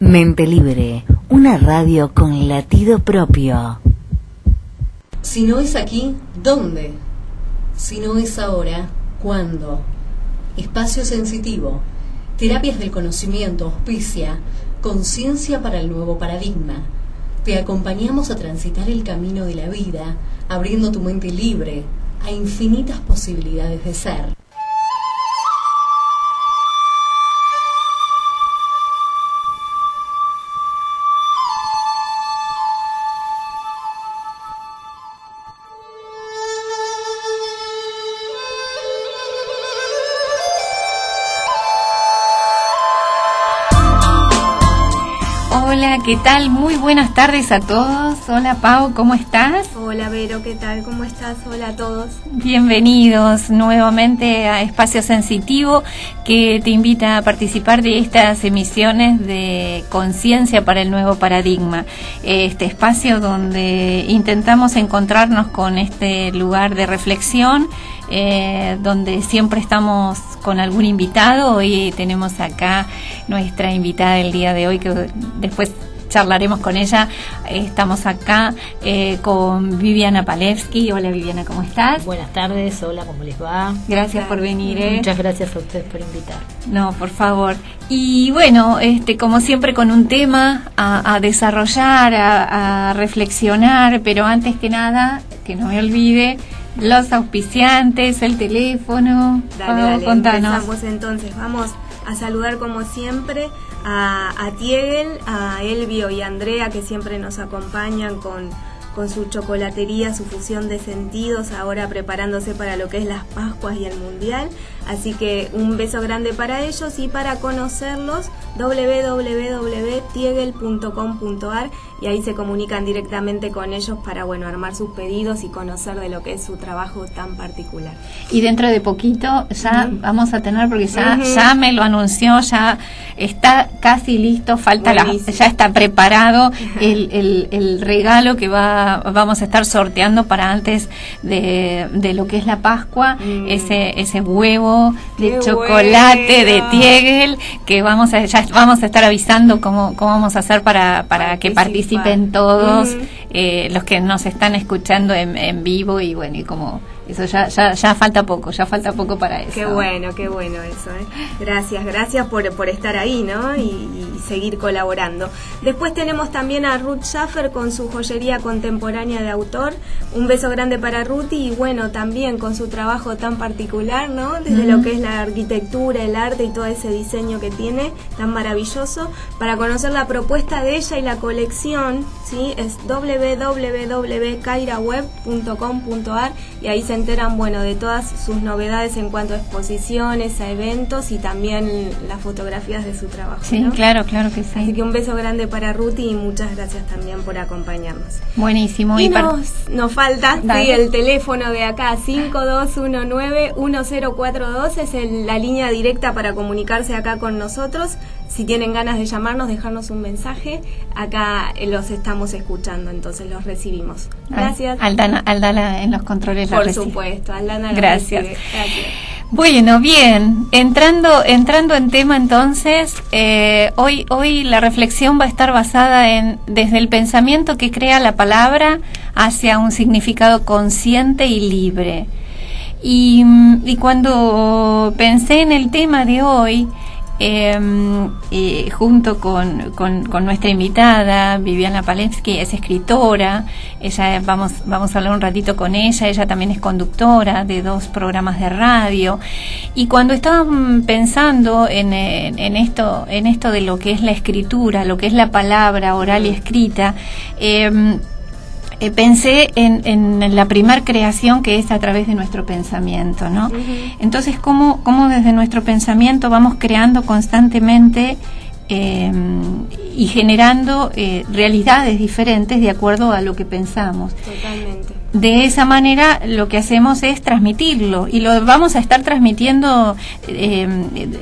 Mente Libre, una radio con latido propio. Si no es aquí, ¿dónde? Si no es ahora, ¿cuándo? Espacio sensitivo. Terapias del conocimiento auspicia. Conciencia para el nuevo paradigma. Te acompañamos a transitar el camino de la vida, abriendo tu mente libre a infinitas posibilidades de ser. ¿Qué tal? Muy buenas tardes a todos. Hola Pau, ¿cómo estás? Hola Vero, ¿qué tal? ¿Cómo estás? Hola a todos. Bienvenidos nuevamente a Espacio Sensitivo que te invita a participar de estas emisiones de conciencia para el nuevo paradigma. Este espacio donde intentamos encontrarnos con este lugar de reflexión eh, donde siempre estamos con algún invitado. Hoy tenemos acá nuestra invitada del día de hoy, que después charlaremos con ella. Estamos acá eh, con Viviana Palevsky. Hola Viviana, ¿cómo estás? Buenas tardes, hola, ¿cómo les va? Gracias por venir. ¿eh? Muchas gracias a ustedes por invitar. No, por favor. Y bueno, este, como siempre con un tema a, desarrollar, a, a reflexionar, pero antes que nada, que no me olvide, los auspiciantes, el teléfono. Dale, dale, contanos. Empezamos entonces, vamos a saludar como siempre a, a Tiegel, a Elvio y a Andrea que siempre nos acompañan con con su chocolatería, su fusión de sentidos, ahora preparándose para lo que es las Pascuas y el Mundial. Así que un beso grande para ellos y para conocerlos www.tiegel.com.ar y ahí se comunican directamente con ellos para bueno armar sus pedidos y conocer de lo que es su trabajo tan particular. Y dentro de poquito ya vamos a tener porque ya ya me lo anunció, ya está casi listo, falta la, ya está preparado el, el, el regalo que va vamos a estar sorteando para antes de, de lo que es la Pascua, mm. ese, ese huevo de chocolate de Tiegel, que vamos a, ya vamos a estar avisando cómo, cómo vamos a hacer para, para que participen todos eh, los que nos están escuchando en, en vivo y bueno, y como eso ya, ya, ya falta poco, ya falta poco para eso. Qué bueno, qué bueno eso. ¿eh? Gracias, gracias por, por estar ahí, ¿no? Y, seguir colaborando. Después tenemos también a Ruth Schaffer con su joyería contemporánea de autor. Un beso grande para Ruth y bueno, también con su trabajo tan particular, ¿no? Desde lo que es la arquitectura, el arte y todo ese diseño que tiene, tan maravilloso. Para conocer la propuesta de ella y la colección, ¿sí? Es www.kairaweb.com.ar y ahí se enteran, bueno, de todas sus novedades en cuanto a exposiciones, a eventos y también las fotografías de su trabajo. Sí, claro, claro que sí. Así que un beso grande para Ruti y muchas gracias también por acompañarnos. Buenísimo. Y, nos, falta sí, el teléfono de acá, 5219-1042, es la línea directa para comunicarse acá con nosotros. Si tienen ganas de llamarnos, dejarnos un mensaje, acá los estamos escuchando, entonces los recibimos. Gracias. Aldana, Aldana en los controles. Por supuesto, Aldana. Gracias. Gracias. Bueno, bien, entrando, entrando en tema entonces, eh, hoy, hoy la reflexión va a estar basada en desde el pensamiento que crea la palabra hacia un significado consciente y libre. Y, y cuando pensé en el tema de hoy, eh, junto con, con, nuestra invitada, Viviana Palensky, es escritora, ella vamos, vamos a hablar un ratito con ella, ella también es conductora de dos programas de radio, y cuando estaban pensando en, en, esto, en esto de lo que es la escritura, lo que es la palabra oral y escrita, eh, eh, pensé en, en, la primer creación que es a través de nuestro pensamiento, ¿no? Entonces, ¿cómo, ¿cómo, desde nuestro pensamiento vamos creando constantemente eh, y generando eh, realidades diferentes de acuerdo a lo que pensamos? Totalmente de esa manera lo que hacemos es transmitirlo y lo vamos a estar transmitiendo, eh,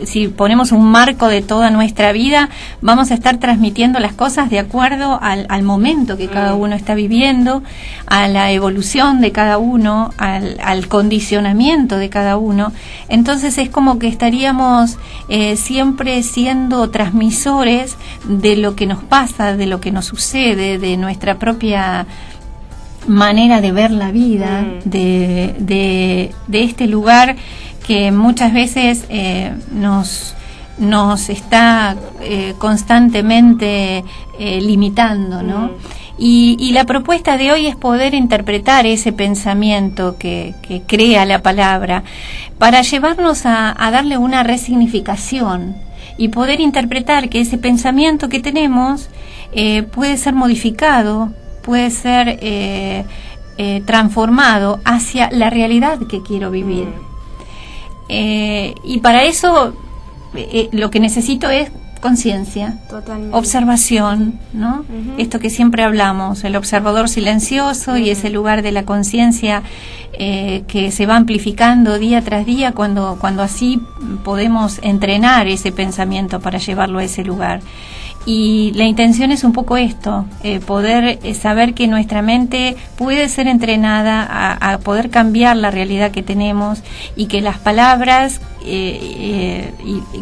si ponemos un marco de toda nuestra vida, vamos a estar transmitiendo las cosas de acuerdo al, momento que cada mm. uno está viviendo, a la evolución de cada uno, al, condicionamiento de cada uno. Entonces es como que estaríamos eh, siempre siendo transmisores de lo que nos pasa, de lo que nos sucede, de nuestra propia manera de ver la vida, mm. de, de, este lugar que muchas veces eh, nos, nos está eh, constantemente eh, limitando, ¿no? Mm. Y, y, la propuesta de hoy es poder interpretar ese pensamiento que, que crea la palabra para llevarnos a, a darle una resignificación y poder interpretar que ese pensamiento que tenemos puede ser modificado puede ser eh, eh, transformado hacia la realidad que quiero vivir. Mm. Eh, y para eso lo que necesito es conciencia, observación, ¿no? Esto que siempre hablamos, el observador silencioso y ese lugar de la conciencia que se va amplificando día tras día cuando, cuando así podemos entrenar ese pensamiento para llevarlo a ese lugar. Y la intención es un poco esto, eh, poder eh, saber que nuestra mente puede ser entrenada a, poder cambiar la realidad que tenemos y que las palabras eh,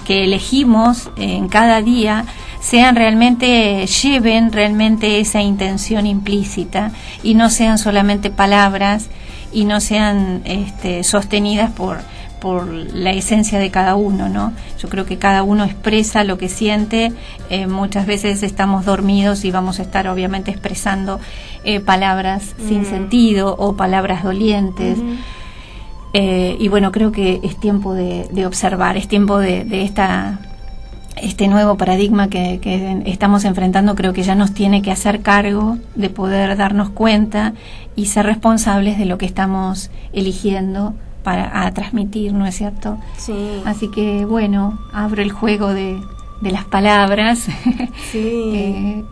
que elegimos en cada día sean realmente, lleven realmente esa intención implícita y no sean solamente palabras y no sean este, sostenidas por por la esencia de cada uno, ¿no? Yo creo que cada uno expresa lo que siente, eh, muchas veces estamos dormidos y vamos a estar obviamente expresando eh, palabras sin mm. sentido o palabras dolientes. Eh, y bueno, creo que es tiempo de, observar, es tiempo de, esta este nuevo paradigma que, que, estamos enfrentando creo que ya nos tiene que hacer cargo de poder darnos cuenta y ser responsables de lo que estamos eligiendo para a transmitir, ¿no es cierto? Sí. Así que bueno, abro el juego de, de las palabras. Sí. eh,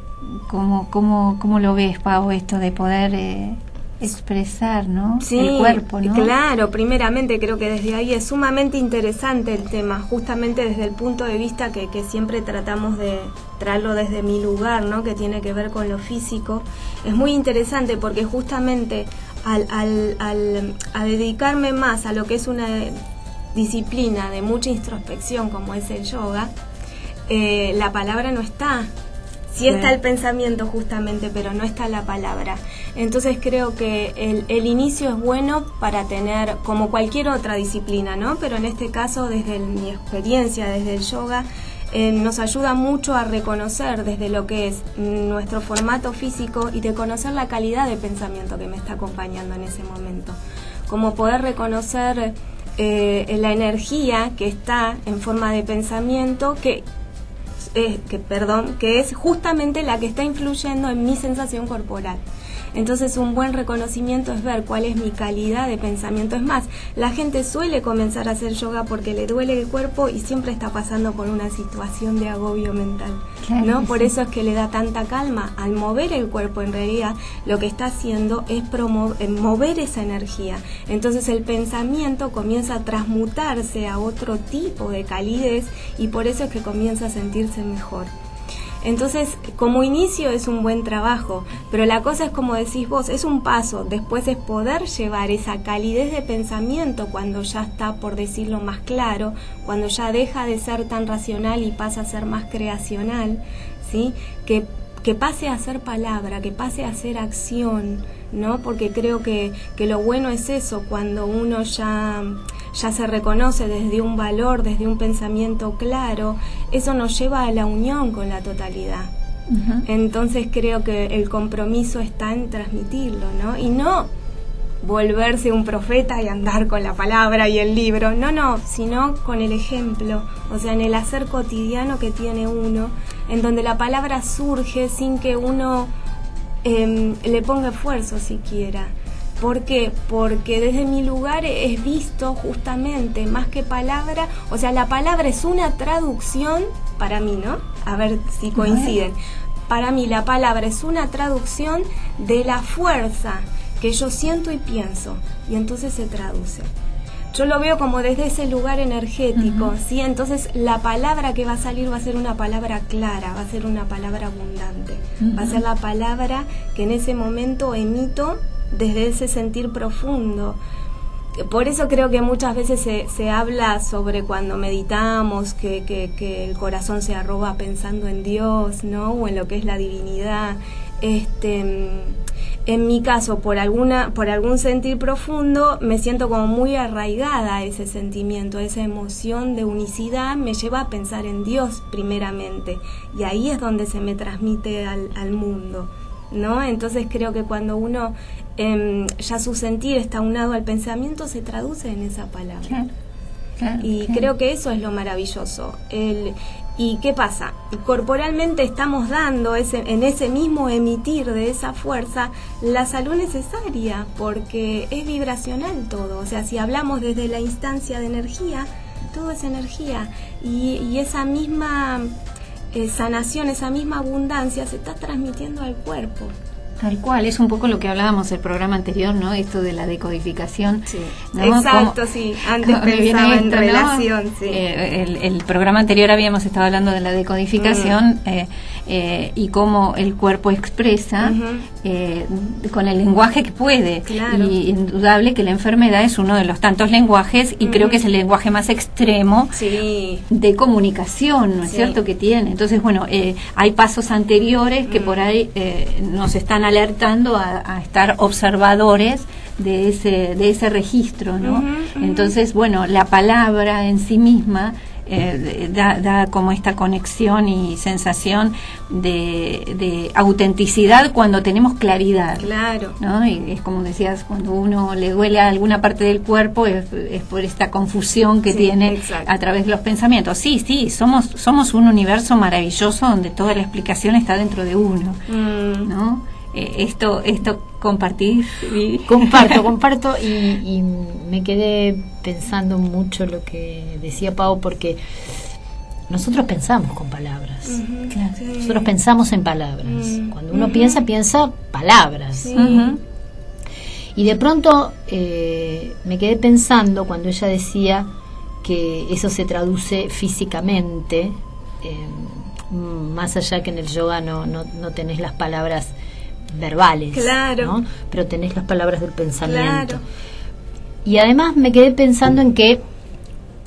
¿cómo, cómo, cómo, lo ves, Pau, esto de poder eh, expresar, ¿no? Sí, el cuerpo, ¿no? Claro, primeramente creo que desde ahí es sumamente interesante el tema, justamente desde el punto de vista que, que siempre tratamos de traerlo desde mi lugar, ¿no? Que tiene que ver con lo físico. Es muy interesante porque justamente al, al, al, a dedicarme más a lo que es una disciplina de mucha introspección como es el yoga, eh, la palabra no está. Sí está el pensamiento justamente, pero no está la palabra. Entonces creo que el, el, inicio es bueno para tener, como cualquier otra disciplina, ¿no? Pero en este caso, desde mi experiencia, desde el yoga, eh, nos ayuda mucho a reconocer desde lo que es nuestro formato físico y de conocer la calidad de pensamiento que me está acompañando en ese momento. Como poder reconocer eh, la energía que está en forma de pensamiento que, eh, que, perdón, que es justamente la que está influyendo en mi sensación corporal. Entonces un buen reconocimiento es ver cuál es mi calidad de pensamiento. Es más, la gente suele comenzar a hacer yoga porque le duele el cuerpo y siempre está pasando por una situación de agobio mental. ¿no? Por eso es que le da tanta calma. Al mover el cuerpo en realidad lo que está haciendo es promover, mover esa energía. Entonces el pensamiento comienza a transmutarse a otro tipo de calidez y por eso es que comienza a sentirse mejor. Entonces, como inicio es un buen trabajo, pero la cosa es como decís vos, es un paso, después es poder llevar esa calidez de pensamiento cuando ya está, por decirlo más claro, cuando ya deja de ser tan racional y pasa a ser más creacional, ¿sí? Que, que pase a ser palabra, que pase a ser acción, ¿no? Porque creo que, que lo bueno es eso, cuando uno ya ya se reconoce desde un valor, desde un pensamiento claro, eso nos lleva a la unión con la totalidad. Entonces creo que el compromiso está en transmitirlo, ¿no? Y no volverse un profeta y andar con la palabra y el libro, no, no, sino con el ejemplo, o sea, en el hacer cotidiano que tiene uno, en donde la palabra surge sin que uno em, le ponga esfuerzo siquiera. ¿Por qué? Porque desde mi lugar es visto justamente más que palabra, o sea, la palabra es una traducción para mí, ¿no? A ver si coinciden. Para mí la palabra es una traducción de la fuerza que yo siento y pienso, y entonces se traduce. Yo lo veo como desde ese lugar energético, ¿sí? Entonces la palabra que va a salir va a ser una palabra clara, va a ser una palabra abundante, va a ser la palabra que en ese momento emito desde ese sentir profundo. Por eso creo que muchas veces se, se habla sobre cuando meditamos, que, que, que el corazón se arroba pensando en Dios, ¿no? O en lo que es la divinidad. Este, en mi caso, por alguna, por algún sentir profundo, me siento como muy arraigada a ese sentimiento, esa emoción de unicidad, me lleva a pensar en Dios primeramente. Y ahí es donde se me transmite al, al mundo. ¿No? Entonces creo que cuando uno em, ya su sentir está unado al pensamiento se traduce en esa palabra. Claro, claro, y claro. creo que eso es lo maravilloso. El, ¿Y qué pasa? Corporalmente estamos dando ese, en ese mismo emitir de esa fuerza la salud necesaria, porque es vibracional todo. O sea, si hablamos desde la instancia de energía, todo es energía. Y, y esa misma eh, sanación, esa misma abundancia se está transmitiendo al cuerpo. Tal cual, es un poco lo que hablábamos el programa anterior, ¿no? Esto de la decodificación. Sí. ¿no? Exacto, Cómo- sí. Antes viene pensaba en esto, ¿no? relación, sí. Eh, el, el programa anterior habíamos estado hablando de la decodificación Mm. eh, eh, y cómo el cuerpo expresa eh, con el lenguaje que puede. Claro. Y indudable que la enfermedad es uno de los tantos lenguajes y creo que es el lenguaje más extremo Sí. de comunicación, ¿no es Sí. cierto?, que tiene. Entonces, bueno, eh, hay pasos anteriores que por ahí eh, nos están alertando a, a estar observadores de ese, de ese registro, ¿no? Entonces, bueno, la palabra en sí misma eh, da, da como esta conexión y sensación de, de autenticidad cuando tenemos claridad. Claro. ¿no? Y es como decías, cuando uno le duele a alguna parte del cuerpo es, es por esta confusión que Sí, tiene exacto. a través de los pensamientos. Sí, sí, somos somos un universo maravilloso donde toda la explicación está dentro de uno, Mm. ¿no? Eh, esto esto compartir y Comparto, comparto y, y me quedé pensando mucho lo que decía Pau porque nosotros pensamos con palabras. Ujú, Claro. sí. Nosotros pensamos en palabras. Mm. Cuando uno piensa, piensa palabras. Sí. Y de pronto eh, me quedé pensando cuando ella decía que eso se traduce físicamente, eh, más allá que en el yoga no, no, no tenés las palabras verbales, Claro. ¿no? pero tenés las palabras del pensamiento. Claro. Y además me quedé pensando en que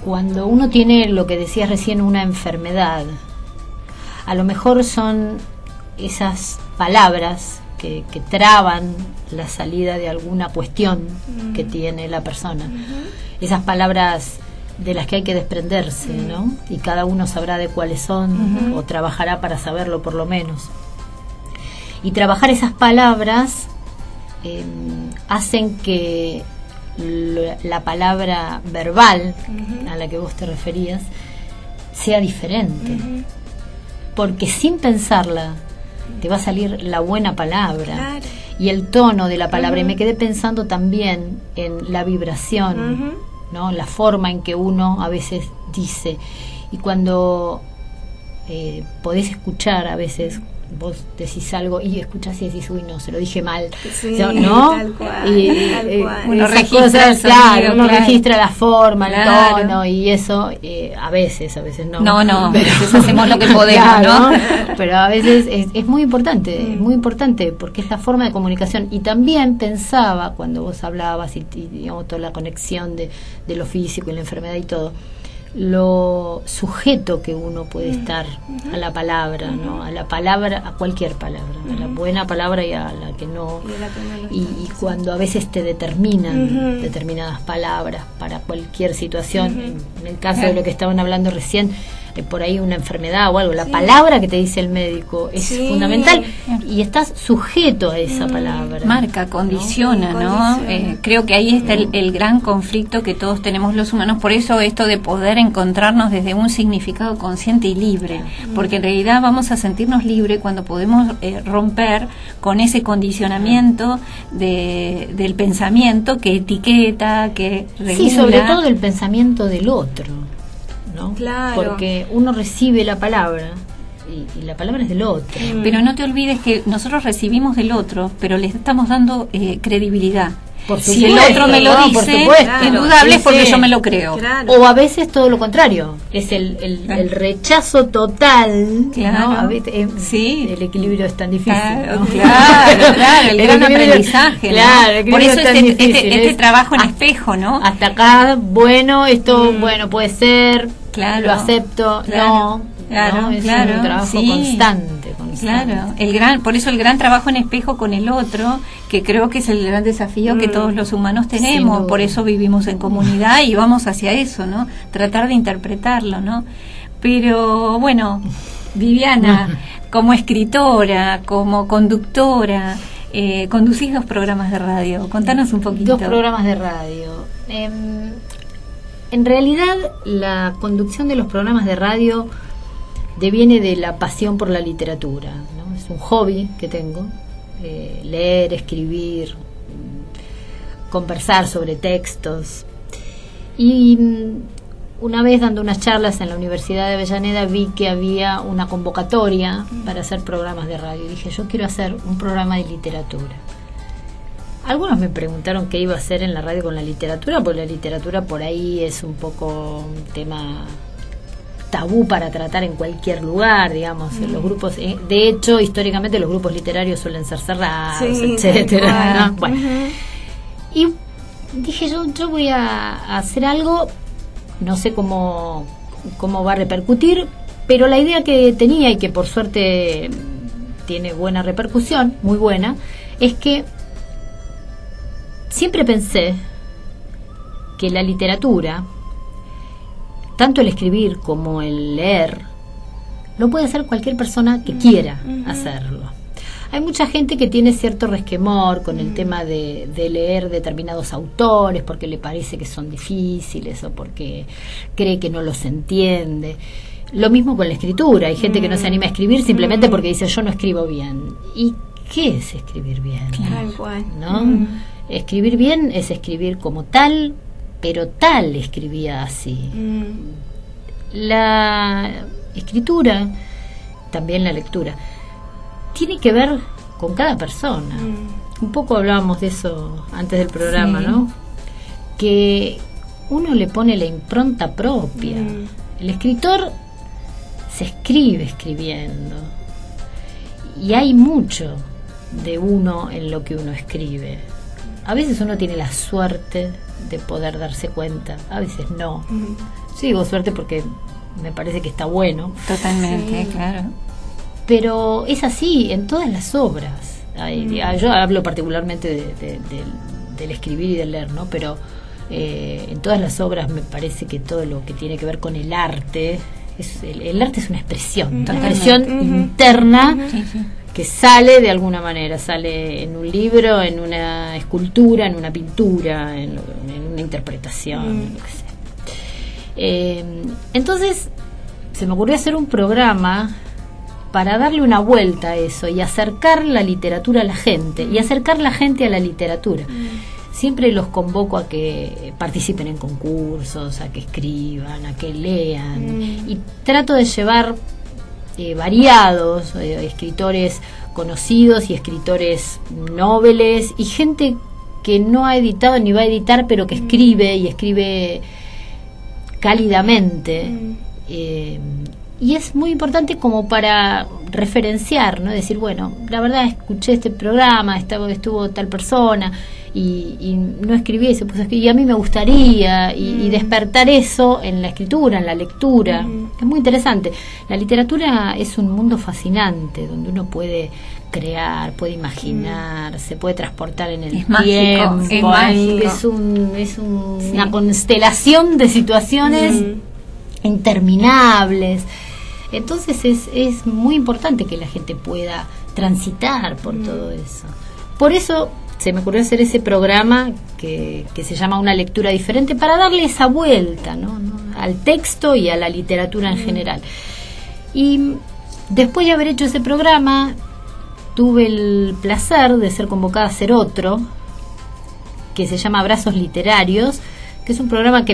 cuando uno tiene lo que decías recién, una enfermedad, a lo mejor son esas palabras que, que traban la salida de alguna cuestión que tiene la persona. Esas palabras de las que hay que desprenderse, ¿no? Y cada uno sabrá de cuáles son o trabajará para saberlo por lo menos. Y trabajar esas palabras eh, hacen que la palabra verbal a la que vos te referías sea diferente. Porque sin pensarla te va a salir la buena palabra Claro. y el tono de la palabra. Y me quedé pensando también en la vibración. ¿no? la forma en que uno a veces dice. Y cuando eh, podés escuchar a veces vos decís algo y escuchás y decís uy no se lo dije mal Sí, ¿no? tal cual, y tal eh. Uno registra cosas, sonido, claro, uno claro. registra la forma Claro. el tono y eso eh, a veces a veces no No, no, a veces hacemos lo que podemos, ¿no? pero a veces es, es muy importante es muy importante porque es la forma de comunicación y también pensaba cuando vos hablabas y, y, digamos toda la conexión de, de lo físico y la enfermedad y todo lo sujeto que uno puede estar a la palabra, ¿no? A la palabra, a cualquier palabra, a la buena palabra y a la que no. Y cuando a veces te determinan determinadas palabras para cualquier situación, en, en el caso de lo que estaban hablando recién, eh, por ahí una enfermedad o algo, la palabra que te dice el médico es Sí. fundamental y estás sujeto a esa palabra. marca, condiciona, ¿no? Eh, creo que ahí está el, el gran conflicto que todos tenemos los humanos. Por eso esto de poder encontrarnos desde un significado consciente y libre, porque en realidad vamos a sentirnos libres cuando podemos eh, romper con ese condicionamiento de, del pensamiento que etiqueta, que regula. Sí, sobre todo el pensamiento del otro, ¿no? Claro. Porque uno recibe la palabra y, y la palabra es del otro. Pero no te olvides que nosotros recibimos del otro, pero le estamos dando eh, credibilidad. Por si el otro me lo no, dice, supuesto. indudable Sí, es porque sí. yo me lo creo. Claro. O a veces todo lo contrario, es el, el, Claro. el rechazo total. Claro. ¿no? A veces, eh, Sí. El equilibrio es tan difícil. Claro, ¿no? claro, claro, el gran aprendizaje. Claro, el Por eso es este, difícil, este, este es trabajo en hasta- espejo, ¿no? Hasta acá, bueno, esto, bueno, puede ser, Claro. lo acepto, Claro, no, claro, no, es claro, un trabajo sí. constante, constante. Claro, el gran, por eso el gran trabajo en espejo con el otro, que creo que es el gran desafío que todos los humanos tenemos, por eso vivimos en comunidad y vamos hacia eso, ¿no? Tratar de interpretarlo, ¿no? Pero bueno, Viviana, como escritora, como conductora, eh, conducís dos programas de radio. Contanos un poquito. Dos programas de radio. Em, en realidad, la conducción de los programas de radio deviene de la pasión por la literatura. ¿no? Es un hobby que tengo. eh, leer, escribir, conversar sobre textos. Y mm, una vez dando unas charlas en la Universidad de Avellaneda vi que había una convocatoria para hacer programas de radio. Dije, yo quiero hacer un programa de literatura. Algunos me preguntaron qué iba a hacer en la radio con la literatura, porque la literatura por ahí es un poco un tema tabú para tratar en cualquier lugar, digamos. Los grupos, eh, de hecho, históricamente los grupos literarios suelen ser cerrados, Sí, etcétera. Bueno, y dije yo, yo voy a, a hacer algo, no sé cómo, cómo va a repercutir, pero la idea que tenía y que por suerte tiene buena repercusión, muy buena, es que siempre pensé que la literatura, tanto el escribir como el leer, lo puede hacer cualquier persona que quiera hacerlo. Hay mucha gente que tiene cierto resquemor con el tema de, de leer determinados autores porque le parece que son difíciles o porque cree que no los entiende. Lo mismo con la escritura. Hay gente que no se anima a escribir simplemente porque dice yo no escribo bien. ¿Y qué es escribir bien? ¿no? Escribir bien es escribir como tal, pero tal escribía así. Mm, La escritura, también la lectura, tiene que ver con cada persona. mm, Un poco hablábamos de eso antes del programa, Sí. ¿no? Que uno le pone la impronta propia. Mm. El escritor se escribe escribiendo. Y hay mucho de uno en lo que uno escribe. A veces uno tiene la suerte de poder darse cuenta, a veces no. Sí, digo suerte porque me parece que está bueno. Totalmente, Sí. claro. Pero es así en todas las obras. Hay- ah, Yo hablo particularmente de- de- del- del escribir y del leer, ¿no? Pero eh, en todas las obras me parece que todo lo que tiene que ver con el arte, es, el, el arte es una expresión, una expresión interna Sí, sí. Que sale de alguna manera, sale en un libro, en una escultura, en una pintura, en, una interpretación, Mm. lo que sea. Eh, entonces, se me ocurrió hacer un programa para darle una vuelta a eso y acercar la literatura a la gente y acercar la gente a la literatura. Siempre los convoco a que participen en concursos, a que escriban, a que lean Mm. y trato de llevar eh, variados eh, escritores conocidos y escritores nobles y gente que no ha editado ni va a editar pero que escribe y escribe cálidamente Mm. eh, y es muy importante como para referenciar, ¿no? Decir, bueno, la verdad escuché este programa, estaba, estuvo tal persona y, y no escribí, se puso a escribir, y a mí me gustaría, y, y despertar eso en la escritura, en la lectura. Mm. Es muy interesante. La literatura es un mundo fascinante, donde uno puede crear, puede imaginar, se puede transportar en el Es mágico, tiempo. mágico. es un- es un- Sí. una constelación de situaciones Mm. interminables. Entonces es, es muy importante que la gente pueda transitar por todo eso. Por eso se me ocurrió hacer ese programa que, que se llama Una lectura diferente para darle esa vuelta ¿no? ¿no? al texto y a la literatura en general. Y después de haber hecho ese programa, tuve el placer de ser convocada a hacer otro, que se llama Abrazos Literarios, que es un programa que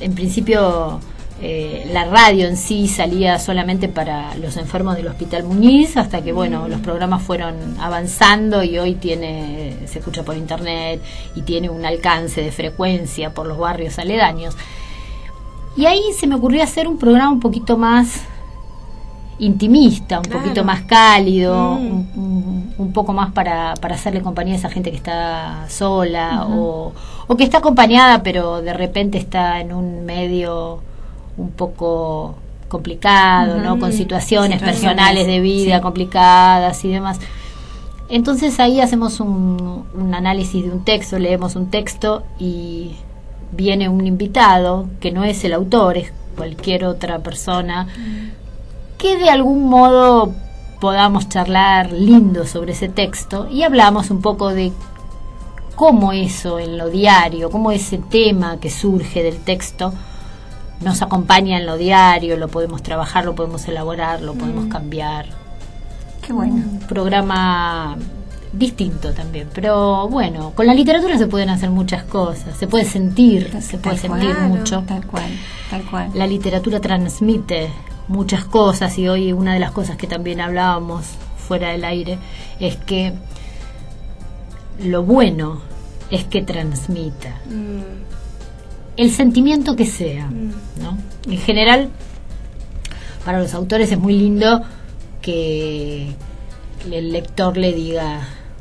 en principio eh, la radio en sí salía solamente para los enfermos del Hospital Muñiz, hasta que bueno, los programas fueron avanzando y hoy tiene, se escucha por internet y tiene un alcance de frecuencia por los barrios aledaños. Y ahí se me ocurrió hacer un programa un poquito más intimista, un Claro. poquito más cálido, Mm. un, un- un poco más para, para hacerle compañía a esa gente que está sola o, o que está acompañada pero de repente está en un medio un poco complicado, ¿no? Con situaciones, Situaciones, personales de vida sí. complicadas y demás. Entonces ahí hacemos un, un análisis de un texto, leemos un texto y viene un invitado que no es el autor, es cualquier otra persona que de algún modo podamos charlar lindo sobre ese texto y hablamos un poco de cómo eso en lo diario, cómo ese tema que surge del texto nos acompaña en lo diario, lo podemos trabajar, lo podemos elaborar, lo podemos cambiar. Qué bueno. Un programa distinto también, pero bueno, con la literatura se pueden hacer muchas cosas, se puede sentir, se puede Tal sentir mucho. Tal cual, tal cual. La literatura transmite muchas cosas y hoy una de las cosas que también hablábamos fuera del aire es que lo bueno es que transmita Mm, el sentimiento que sea, Mm. ¿no? En general, para los autores es muy lindo que el lector le diga,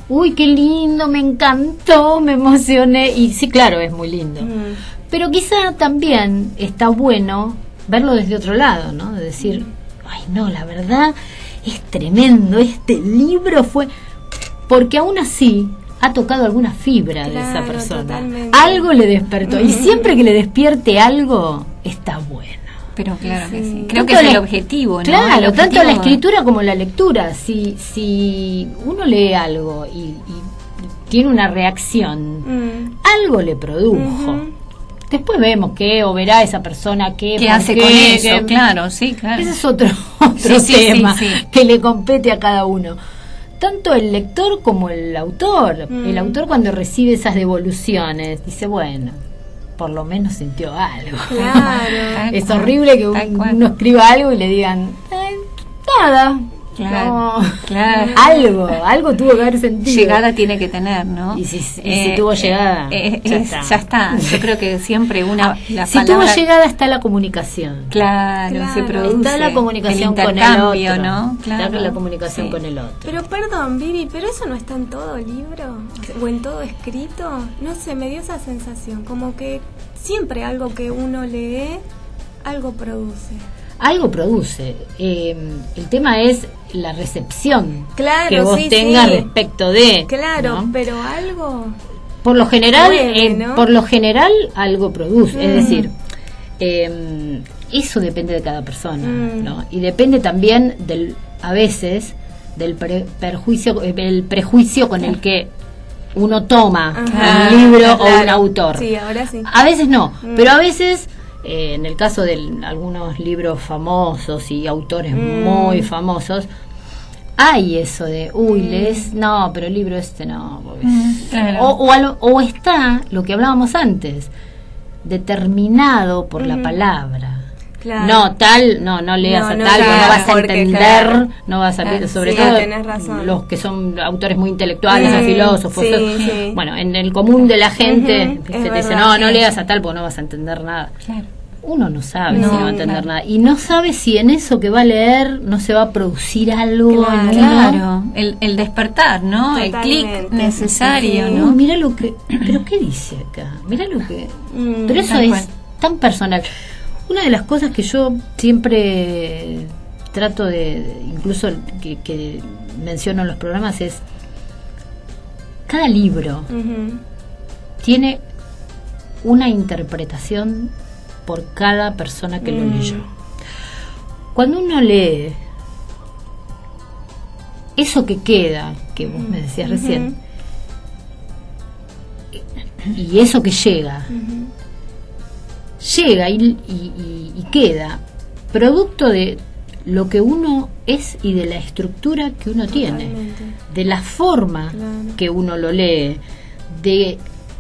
uy, qué lindo, me encantó, me emocioné, y sí, claro, es muy lindo. mm, Pero quizá también está bueno verlo desde otro lado, ¿no? De decir, ay, no, la verdad es tremendo, este libro fue... Porque aún así ha tocado alguna fibra de esa persona. totalmente. Algo le despertó. Y siempre que le despierte algo, está bueno. Pero claro que Sí. Creo Tanto que es el la- objetivo, ¿no? Claro, El tanto la escritura como la lectura. Si, si uno lee algo y, y tiene una reacción, mm. algo le produjo. Después vemos qué o verá esa persona qué, ¿Qué hace qué, con eso? qué- Claro, sí, claro. Ese es otro, otro Sí, sí, tema sí, sí. que le compete a cada uno. Tanto el lector como el autor. Mm. El autor cuando recibe esas devoluciones dice, bueno, por lo menos sintió algo. Claro. Es horrible que un- uno escriba algo y le digan, "Eh, nada. Claro, No. claro. Algo, algo tuvo que haber sentido. Llegada tiene que tener, ¿no? Y si- y si tuvo llegada, eh, ya es- está. ya está. Yo creo que siempre una la si palabra tuvo llegada está la comunicación. claro, Claro. se produce Está la comunicación el con el otro. ¿no? Está la comunicación Sí. con el otro. Pero perdón, Vivi, ¿pero eso no está en todo libro? ¿O en todo escrito? No sé, me dio esa sensación, como que siempre algo que uno lee, algo produce. Algo produce. Eh, el tema es la recepción Claro, que vos sí, tengas sí. respecto de. Claro, ¿no? pero algo... Por lo general, eh, ¿no? por lo general algo produce. Es Mm. decir, eh, eso depende de cada persona, Mm. ¿no? Y depende también del, a veces, del pre- perjuicio, eh, el prejuicio con el que uno toma Ajá, un libro o un autor. Sí, ahora sí. A veces no, Mm. pero a veces, eh, en el caso de algunos libros famosos y autores Mm. muy famosos, hay eso de, uy, Mm. lees, no, pero el libro este no. Mm, es-". claro. o, o, a lo- o está lo que hablábamos antes, determinado por la palabra. Claro. No, tal, no, no leas No, a no, tal, porque no claro, vas a entender, claro. no vas a Claro, sobre sí, todo tenés razón. los que son autores muy intelectuales, Mm, o filósofos, sí, eso- sí. bueno, en el común de la gente es te dice, no, no leas a tal porque no vas a entender nada. Claro. Uno no sabe No, si no va a entender claro. nada. Y no sabe si en eso que va a leer no se va a producir algo. Claro. en uno. Claro, el, el despertar, ¿no? El clic necesario, ¿no? mira lo que... ¿Pero qué dice acá? Mira lo que... Mm, Pero eso es cual. tan personal. Una de las cosas que yo siempre trato de, incluso que, que menciono en los programas es, cada libro tiene una interpretación por cada persona que lo Mm. leyó. Cuando uno lee eso que queda, que vos me decías recién, y eso que llega, llega y, y- y- queda producto de lo que uno es y de la estructura que uno tiene, de la forma Claro. que uno lo lee, de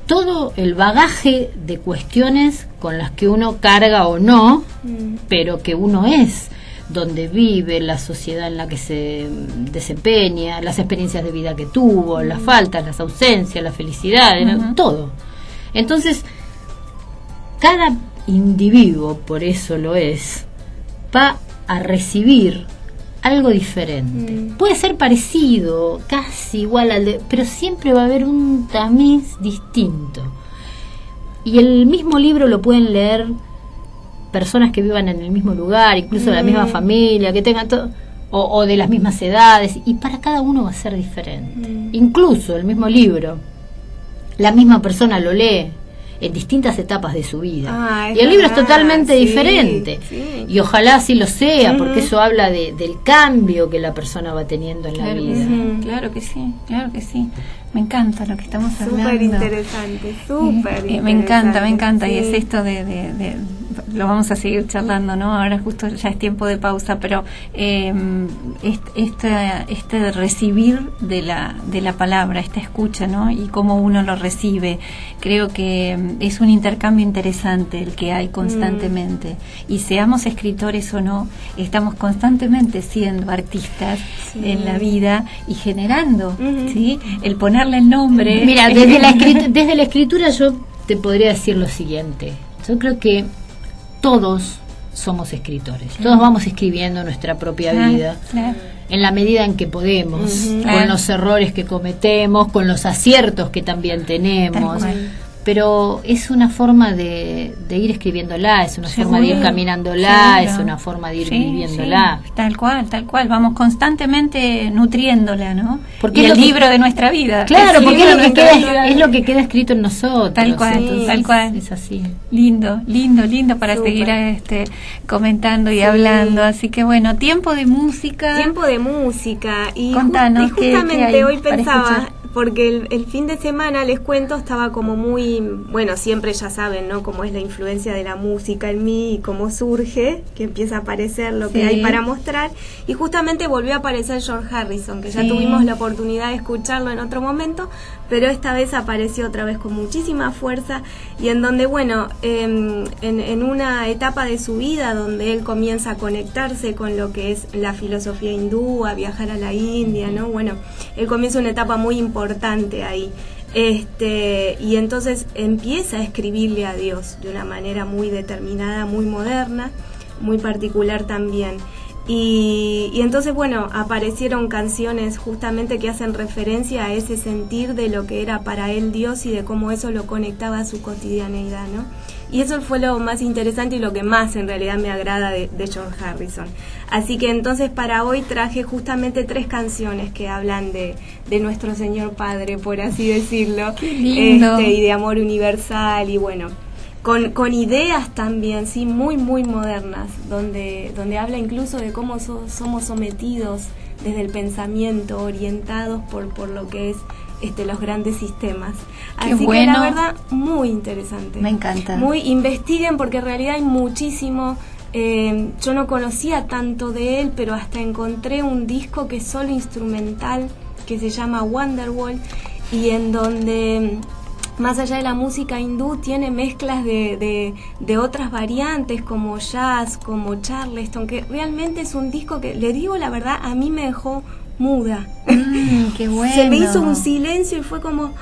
todo el bagaje de cuestiones con las que uno carga o no, Mm. pero que uno es, donde vive, la sociedad en la que se desempeña, las experiencias de vida que tuvo, las faltas, las ausencias, la felicidad, todo. Entonces, cada individuo, por eso lo es, va a recibir algo diferente. Mm. Puede ser parecido, casi igual al de, pero siempre va a haber un tamiz distinto. Y el mismo libro lo pueden leer personas que vivan en el mismo lugar, incluso de la misma Mm. familia, que tengan todo, o, o de las mismas edades, y para cada uno va a ser diferente. Mm. Incluso el mismo libro, la misma persona lo lee en distintas etapas de su vida. Ah, y el libro es totalmente sí, diferente. sí. Y ojalá así lo sea, porque eso habla de, del cambio que la persona va teniendo en la que vida. sí, claro que sí, claro que sí. Me encanta lo que estamos hablando. Súper interesante, súper Eh, me encanta, me encanta. Y es esto de, de- de- Lo vamos a seguir charlando, ¿no? Ahora justo ya es tiempo de pausa, pero eh, este recibir de la, de la palabra, esta escucha, ¿no? Y cómo uno lo recibe. Creo que mm, es un intercambio interesante el que hay constantemente. Y seamos escritores o no, estamos constantemente siendo artistas Sí. en la vida y generando. ¿sí? El el nombre. Mira, desde la, escrit- desde la escritura yo te podría decir lo siguiente. Yo creo que todos somos escritores. Todos vamos escribiendo nuestra propia Claro, vida. claro. En la medida en que podemos, con Claro. los errores que cometemos, con los aciertos que también tenemos. Pero es una forma de, de ir escribiéndola, es una forma de ir caminándola, Seguro. es una forma de ir Sí, viviéndola. sí, tal cual, tal cual. Vamos constantemente nutriéndola, ¿no? Porque y es el que- libro de nuestra vida. Claro, porque es lo, que queda, vida. es lo que queda escrito en nosotros. Tal cual, Entonces, tal cual. Es así. Lindo, lindo, lindo para seguir este comentando y Sí. hablando. Así que bueno, tiempo de música. Tiempo de música. Y, ju- Contanos, y ¿qué- justamente qué hay hoy pensaba? Porque el, el fin de semana, les cuento, estaba como muy, bueno, siempre ya saben, ¿no? Cómo es la influencia de la música en mí y cómo surge, que empieza a aparecer lo que hay para mostrar. Y justamente volvió a aparecer George Harrison, que ya tuvimos la oportunidad de escucharlo en otro momento, pero esta vez apareció otra vez con muchísima fuerza y en donde, bueno, em, en, una etapa de su vida donde él comienza a conectarse con lo que es la filosofía hindú, a viajar a la India, ¿no? Bueno, él comienza una etapa muy importante ahí. Este, y entonces empieza a escribirle a Dios de una manera muy determinada, muy moderna, muy particular también. Y, y entonces, bueno, aparecieron canciones justamente que hacen referencia a ese sentir de lo que era para él Dios y de cómo eso lo conectaba a su cotidianeidad, ¿no? Y eso fue lo más interesante y lo que más en realidad me agrada de, de George Harrison. Así que entonces para hoy traje justamente tres canciones que hablan de, de nuestro Señor Padre, por así decirlo, Qué lindo. Este, y de amor universal y bueno, con, con ideas también, sí, muy, muy modernas, donde, donde habla incluso de cómo so- somos sometidos desde el pensamiento, orientados por, por lo que es este, los grandes sistemas. Qué Así que bueno. la verdad, muy interesante. Me encanta. Muy, investiguen porque en realidad hay muchísimo. eh, yo no conocía tanto de él, pero hasta encontré un disco que es solo instrumental, que se llama Wonderwall, y en donde más allá de la música hindú, tiene mezclas de, de, de otras variantes como jazz, como charleston, que realmente es un disco que, le digo la verdad, a mí me dejó muda. Mm, qué bueno. Se me hizo un silencio y fue como,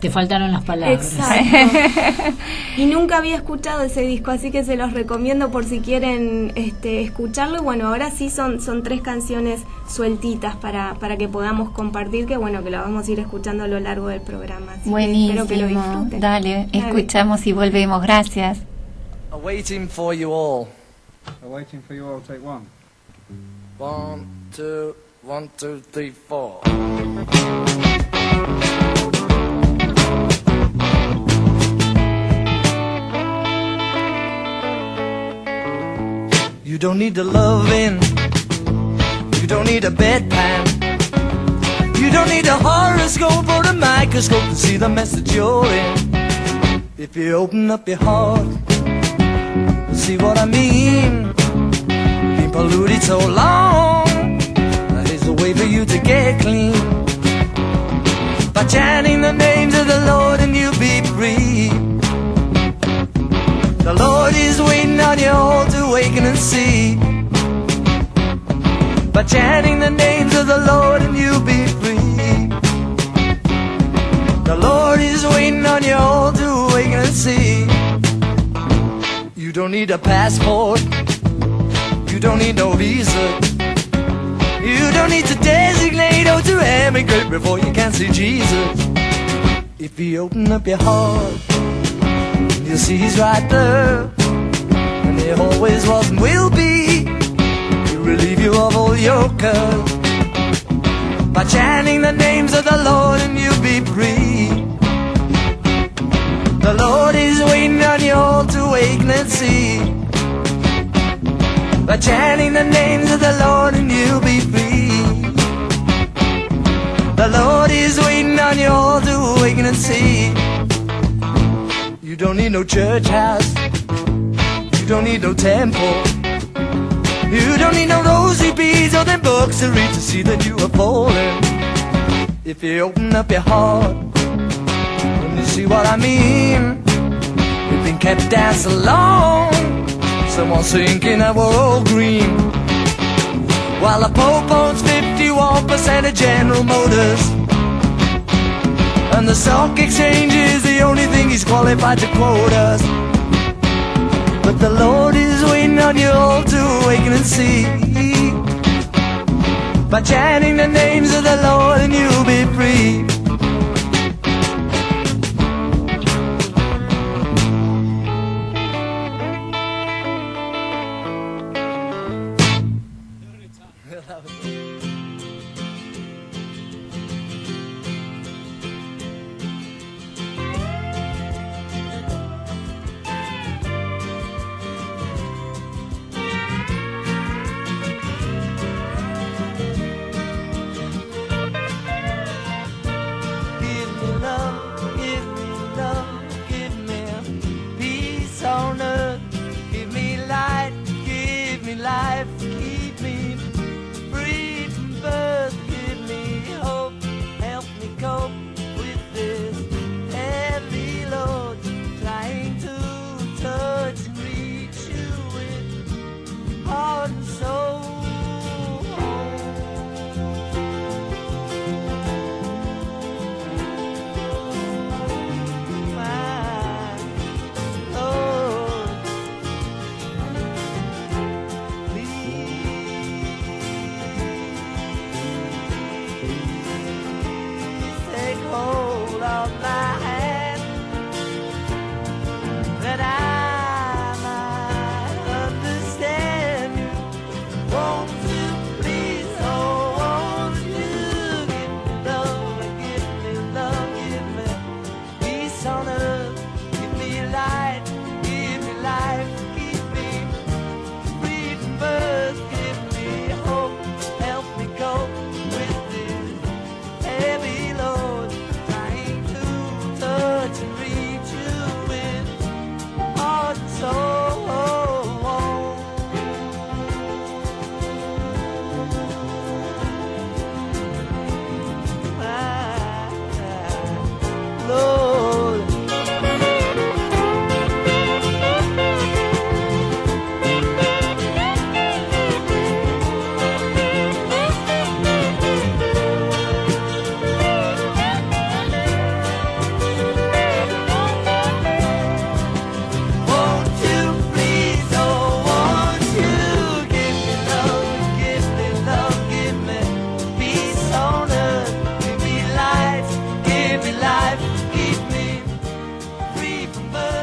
Te faltaron las palabras. Exacto. y nunca había escuchado ese disco, así que se los recomiendo por si quieren este, escucharlo. Y bueno, ahora sí son, son tres canciones sueltitas para, para que podamos compartir, que bueno, que lo vamos a ir escuchando a lo largo del programa. Así Buenísimo. espero que lo disfruten. Dale, Dale. escuchamos y volvemos. Gracias. Waiting for you all. Waiting for you all, take one. One, two, one, two, three, four. You don't need the loving. You don't need a bedpan. You don't need a horoscope or a microscope to see the message you're in. If you open up your heart, see what I mean been polluted so long. There's a way for you to get clean by chanting the names of the Lord, and you'll be the Lord is waiting on you all to awaken and see. By chanting the names of the Lord and you'll be free. The Lord is waiting on you all to awaken and see. You don't need a passport. You don't need no visa. You don't need to designate or to emigrate before you can see Jesus. If you open up your heart see He's right there. And He always was and will be. He'll relieve you of all your cares. By chanting the names of the Lord and you'll be free. The Lord is waiting on you all to awaken and see. By chanting the names of the Lord and you'll be free. The Lord is waiting on you all to awaken and see. You don't need no church house. You don't need no temple. You don't need no rosy beads or them books to read to see that you are falling. If you open up your heart, and you see what I mean. You've been kept down so long. Someone's thinking that we're all green. While the Pope owns 51% of General Motors. And the stock exchange is the only thing he's qualified to quote us. But the Lord is waiting on you all to awaken and see. By chanting the names of the Lord and you'll be free.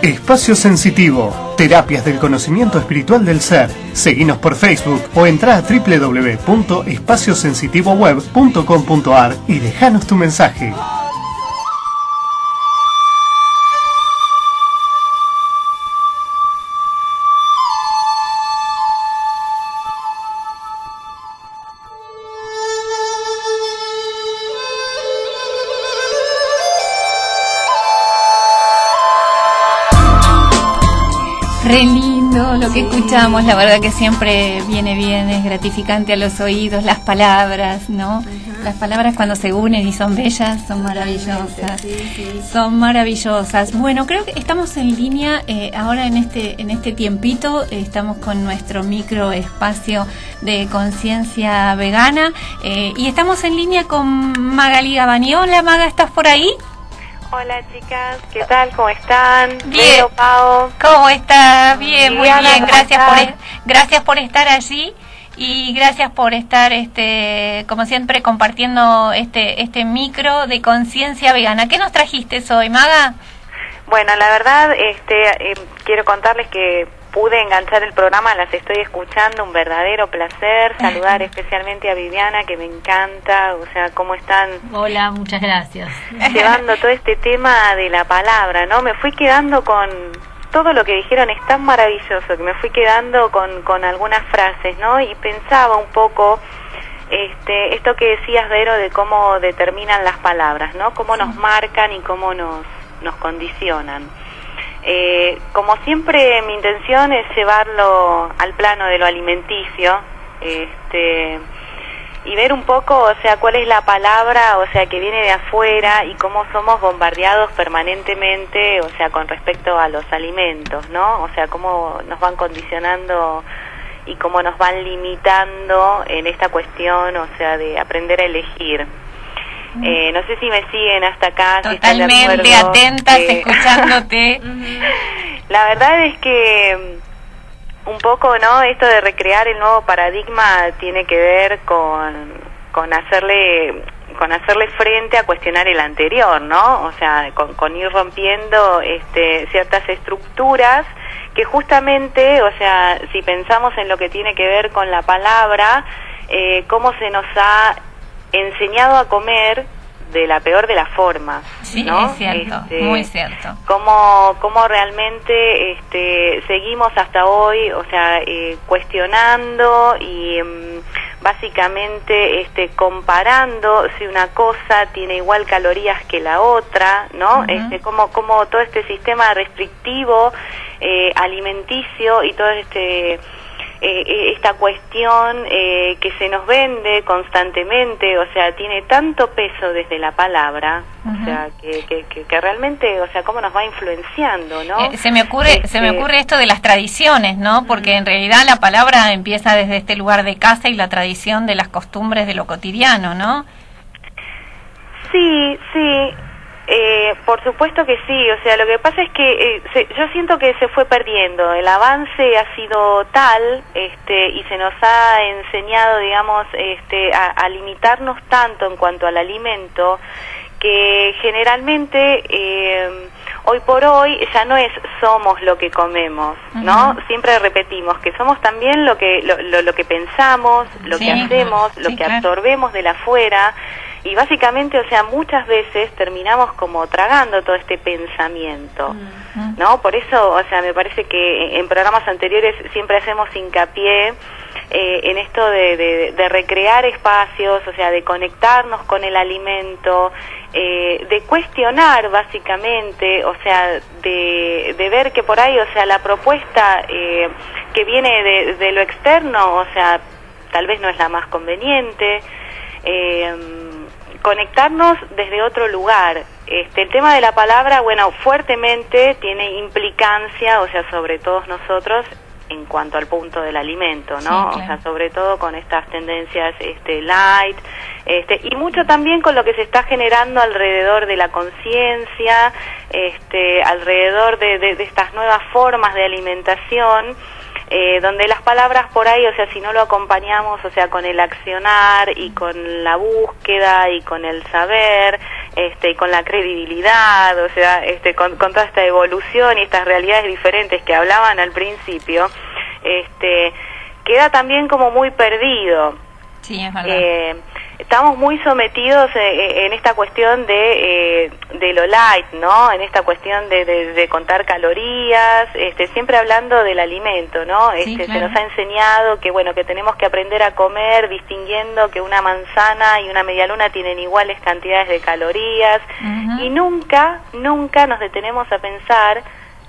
Espacio Sensitivo, terapias del conocimiento espiritual del ser. Seguinos por Facebook o entra a www.espaciosensitivoweb.com.ar y dejanos tu mensaje. Escuchamos, la verdad que siempre viene bien, es gratificante a los oídos, las palabras, ¿no? Las palabras cuando se unen y son bellas, son maravillosas. Son maravillosas. Bueno, creo que estamos en línea eh, ahora en este en este tiempito, eh, estamos con nuestro micro espacio de conciencia vegana eh, y estamos en línea con Magali Gabani. Hola Maga, ¿estás por ahí? Hola chicas, ¿qué tal? ¿Cómo están? Bien. Pau. ¿Cómo estás? Bien, muy bien. ¿cómo Gracias por gracias por estar allí y gracias por estar este como siempre compartiendo este este micro de conciencia vegana. ¿Qué nos trajiste hoy, Maga? Bueno, la verdad, este, eh, quiero contarles que pude enganchar el programa, las estoy escuchando, un verdadero placer. Saludar especialmente a Viviana, que me encanta, o sea, cómo están Hola, muchas gracias. llevando todo este tema de la palabra, ¿no? Me fui quedando con todo lo que dijeron es tan maravilloso que me fui quedando con, con algunas frases, ¿no? Y pensaba un poco este, esto que decías, Vero, de cómo determinan las palabras, ¿no? Cómo nos marcan y cómo nos, nos condicionan. Eh, como siempre, mi intención es llevarlo al plano de lo alimenticio, este, y ver un poco, o sea, cuál es la palabra, o sea, que viene de afuera y cómo somos bombardeados permanentemente, o sea, con respecto a los alimentos, ¿no? O sea, cómo nos van condicionando y cómo nos van limitando en esta cuestión, o sea, de aprender a elegir. Eh, no sé si me siguen hasta acá. Totalmente atentas, Eh, escuchándote. la verdad es que mm, un poco, ¿no? Esto de recrear el nuevo paradigma tiene que ver con, con hacerle con hacerle frente a cuestionar el anterior, ¿no? O sea, con, con ir rompiendo este, ciertas estructuras que justamente, o sea, si pensamos en lo que tiene que ver con la palabra, eh, cómo se nos ha enseñado a comer de la peor de las formas, Sí, ¿no? es cierto, Este, muy cierto. cómo, cómo realmente este, seguimos hasta hoy, o sea, eh, cuestionando y mm, básicamente este, comparando si una cosa tiene igual calorías que la otra, ¿no? Este, como, como todo este sistema restrictivo, eh, alimenticio y todo este... eh, eh, esta cuestión eh, que se nos vende constantemente, o sea, tiene tanto peso desde la palabra, o sea, que, que, que, que realmente, o sea, cómo nos va influenciando, ¿no? Eh, se me ocurre, se me Este, ocurre esto de las tradiciones, ¿no? Porque en realidad la palabra empieza desde este lugar de casa y la tradición de las costumbres de lo cotidiano, ¿no? Sí, sí, eh, por supuesto que sí, o sea, lo que pasa es que eh, se- yo siento que se fue perdiendo, el avance ha sido tal este, y se nos ha enseñado, digamos, este, a, a limitarnos tanto en cuanto al alimento que generalmente eh, hoy por hoy ya no es somos lo que comemos, ¿no? Siempre repetimos que somos también lo que lo, lo- lo que pensamos, lo Sí, que hacemos, lo sí, que claro. absorbemos de la afuera y básicamente, o sea, muchas veces terminamos como tragando todo este pensamiento, Mm. ¿no? Por eso, o sea, me parece que en programas anteriores siempre hacemos hincapié eh, en esto de, de- de recrear espacios, o sea, de conectarnos con el alimento, eh, de cuestionar básicamente, o sea, de, de ver que por ahí, o sea, la propuesta eh, que viene de, de lo externo, o sea, tal vez no es la más conveniente. Eh, conectarnos desde otro lugar. Este, el tema de la palabra, bueno, fuertemente tiene implicancia, o sea, sobre todos nosotros en cuanto al punto del alimento, ¿no? Sí, claro. O sea, sobre todo con estas tendencias este light, este y mucho también con lo que se está generando alrededor de la conciencia, este alrededor de, de- de estas nuevas formas de alimentación eh, donde las palabras por ahí, o sea, si no lo acompañamos, o sea, con el accionar y con la búsqueda y con el saber, este, y con la credibilidad, o sea, este, con, con toda esta evolución y estas realidades diferentes que hablaban al principio, este, queda también como muy perdido. Sí, es verdad. Eh, estamos muy sometidos eh, en esta cuestión de, eh, de lo light, ¿no? En esta cuestión de, de- de contar calorías, este, siempre hablando del alimento, ¿no? Sí, Este, claro. Se nos ha enseñado que, bueno, que tenemos que aprender a comer distinguiendo que una manzana y una medialuna tienen iguales cantidades de calorías y nunca, nunca nos detenemos a pensar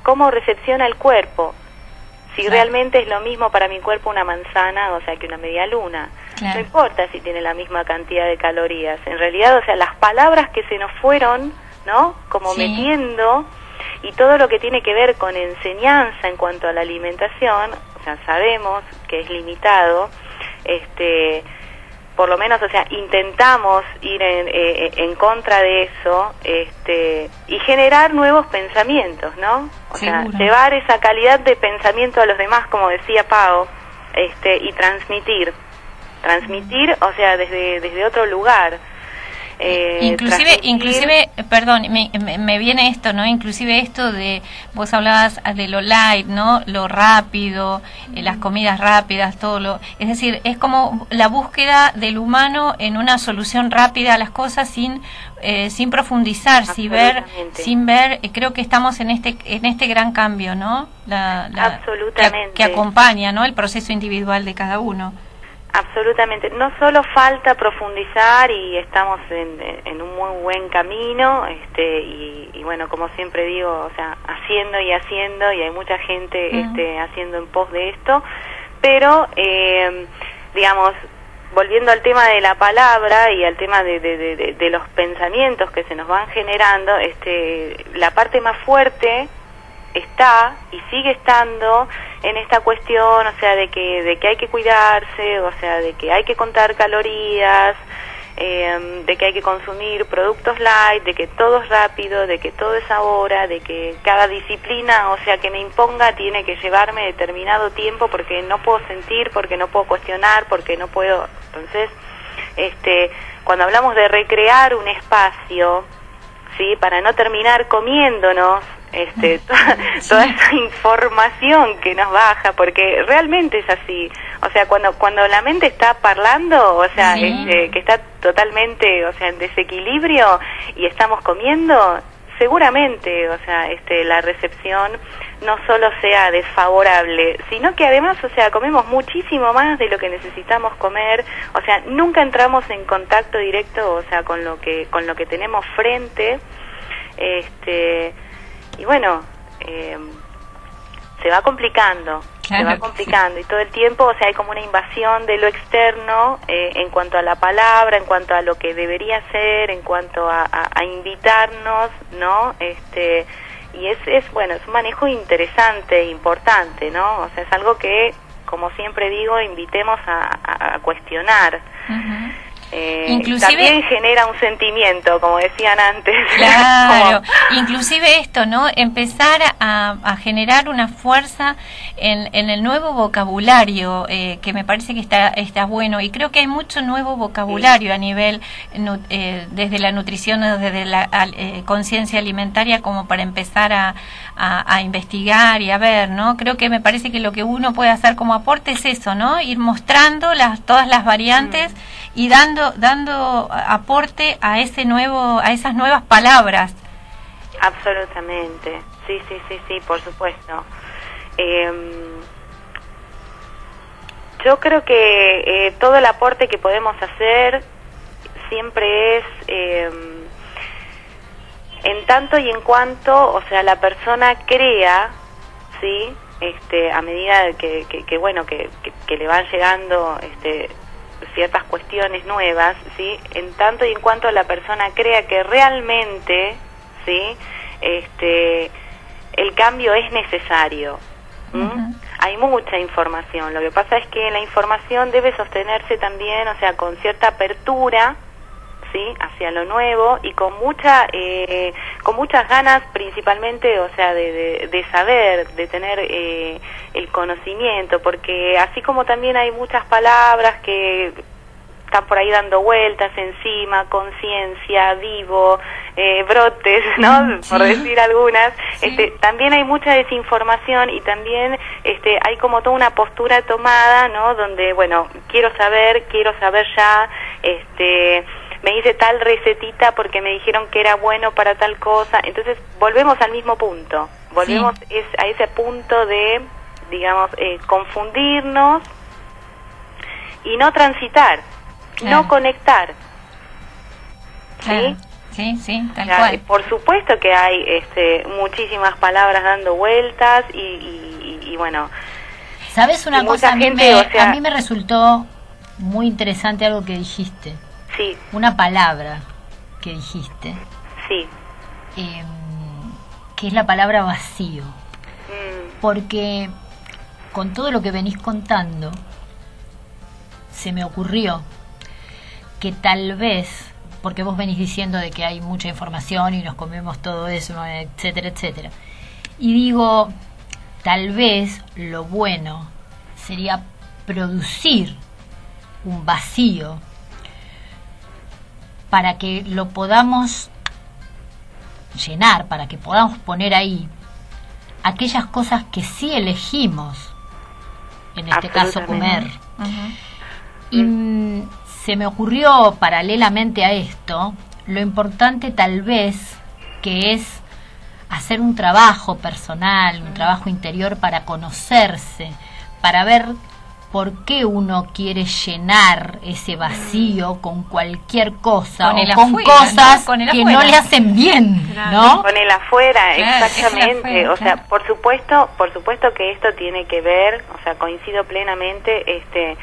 cómo recepciona el cuerpo Si Claro. realmente es lo mismo para mi cuerpo una manzana, o sea, que una media luna. Claro. No importa si tiene la misma cantidad de calorías. En realidad, o sea, las palabras que se nos fueron, ¿no? Como Sí. metiendo y todo lo que tiene que ver con enseñanza en cuanto a la alimentación, o sea, sabemos que es limitado, este por lo menos, o sea, intentamos ir en, eh, en contra de eso este, y generar nuevos pensamientos, ¿no? O sea, llevar esa calidad de pensamiento a los demás, como decía Pau, este, y transmitir. Transmitir, o sea, desde, desde otro lugar. Eh, inclusive transmitir- inclusive perdón me, me- me viene esto no inclusive esto de vos hablabas de lo light no lo rápido eh, las comidas rápidas todo lo es decir es como la búsqueda del humano en una solución rápida a las cosas sin eh, sin profundizar sin ver sin ver eh, creo que estamos en este en este gran cambio no La- la- Absolutamente. que, que acompaña no el proceso individual de cada uno Absolutamente. No solo falta profundizar y estamos en, en un muy buen camino, este, y, y bueno, como siempre digo, o sea, haciendo y haciendo, y hay mucha gente este, haciendo en pos de esto, pero, eh, digamos, volviendo al tema de la palabra y al tema de, de- de- de- de los pensamientos que se nos van generando, este, la parte más fuerte está y sigue estando en esta cuestión, o sea, de que, de que hay que cuidarse, o sea, de que hay que contar calorías, eh, de que hay que consumir productos light, de que todo es rápido, de que todo es ahora, de que cada disciplina, o sea, que me imponga tiene que llevarme determinado tiempo porque no puedo sentir, porque no puedo cuestionar, porque no puedo. Entonces, este, cuando hablamos de recrear un espacio, sí, para no terminar comiéndonos este, toda, toda esa información que nos baja, porque realmente es así. O sea, cuando cuando la mente está parlando, o sea, Sí. este, que está totalmente, o sea, en desequilibrio y estamos comiendo, seguramente, o sea, este, la recepción no solo sea desfavorable, sino que además, o sea, comemos muchísimo más de lo que necesitamos comer, o sea, nunca entramos en contacto directo, o sea, con lo que con lo que tenemos frente, este, y bueno, eh, se va complicando, se va complicando y todo el tiempo, o sea, hay como una invasión de lo externo eh, en cuanto a la palabra, en cuanto a lo que debería ser, en cuanto a, a- a invitarnos, ¿no? Este y es, es bueno, es un manejo interesante, importante, ¿no? O sea, es algo que, como siempre digo, invitemos a, a- cuestionar. Ujú. Eh, Inclusive- también genera un sentimiento, como decían antes. Claro, Como- inclusive esto, ¿no? Empezar a, a generar una fuerza en, en el nuevo vocabulario, eh, que me parece que está, está bueno. Y creo que hay mucho nuevo vocabulario a nivel, eh, desde la nutrición, desde la eh, conciencia alimentaria, como para empezar a, a- a investigar y a ver, ¿no? Creo que me parece que lo que uno puede hacer como aporte es eso, ¿no? Ir mostrando las, todas las variantes y dando, dando aporte a ese nuevo, a esas nuevas palabras. Absolutamente, sí, sí, sí, sí, por supuesto. Em, yo creo que eh, todo el aporte que podemos hacer siempre es em, en tanto y en cuanto, o sea, la persona crea, sí, este, a medida que, que, que, bueno, que, que le van llegando, este, ciertas cuestiones nuevas, sí, en tanto y en cuanto la persona crea que realmente, sí, este, el cambio es necesario. Hay mucha información. Lo que pasa es que la información debe sostenerse también, o sea, con cierta apertura, sí, hacia lo nuevo y con mucha, eh, con muchas ganas, principalmente, o sea, de, de, de saber, de tener eh, el conocimiento, porque así como también hay muchas palabras que están por ahí dando vueltas encima, conciencia, vivo, eh, brotes, ¿no? Mm, Por decir algunas. Sí. Este, también hay mucha desinformación y también este, hay como toda una postura tomada, ¿no? Donde, bueno, quiero saber, quiero saber ya, este, me hice tal recetita porque me dijeron que era bueno para tal cosa. Entonces, volvemos al mismo punto. Volvemos es, a ese punto de, digamos, eh, confundirnos y no transitar, Claro. no conectar. Claro. ¿Sí? Sí, sí, tal cual. Por supuesto que hay este, muchísimas palabras dando vueltas y, y- y- y bueno, ¿Sabes una cosa? A mí, gente, me, o sea- a mí me resultó muy interesante algo que dijiste. Sí, Una palabra que dijiste, sí. em, que es la palabra vacío. Mm, Porque con todo lo que venís contando, se me ocurrió que tal vez, porque vos venís diciendo de que hay mucha información y nos comemos todo eso, etcétera, etcétera. Y digo, tal vez lo bueno sería producir un vacío para que lo podamos llenar, para que podamos poner ahí aquellas cosas que sí elegimos, en este caso comer. Y mm, se me ocurrió paralelamente a esto, lo importante tal vez que es hacer un trabajo personal, un trabajo interior para conocerse, para ver por qué uno quiere llenar ese vacío con cualquier cosa Con el o con afuera, cosas ¿no? Con el que afuera. no le hacen bien, Claro. ¿no? Con el afuera, Claro, es el exactamente. afuera, o sea, claro. por supuesto, por supuesto que esto tiene que ver, o sea, coincido plenamente, este,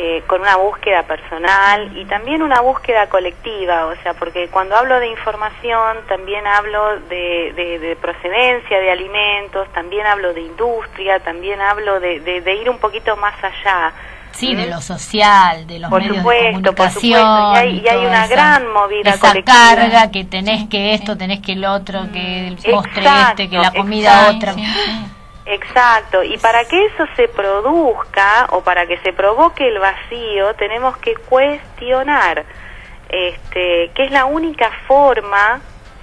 eh, con una búsqueda personal y también una búsqueda colectiva, o sea, porque cuando hablo de información también hablo de, de- de procedencia de alimentos, también hablo de industria, también hablo de, de- de ir un poquito más allá. Sí, de ¿Mm? lo social, de los Por medios supuesto, de por comunicación. supuesto, y hay- y hay toda una esa- gran movida Esa colectiva. carga que tenés que esto, tenés que el otro, que el postre Exacto, este, que la comida exacto. otra. Sí, sí. Exacto, y para que eso se produzca o para que se provoque el vacío, tenemos que cuestionar, este, que es la única forma,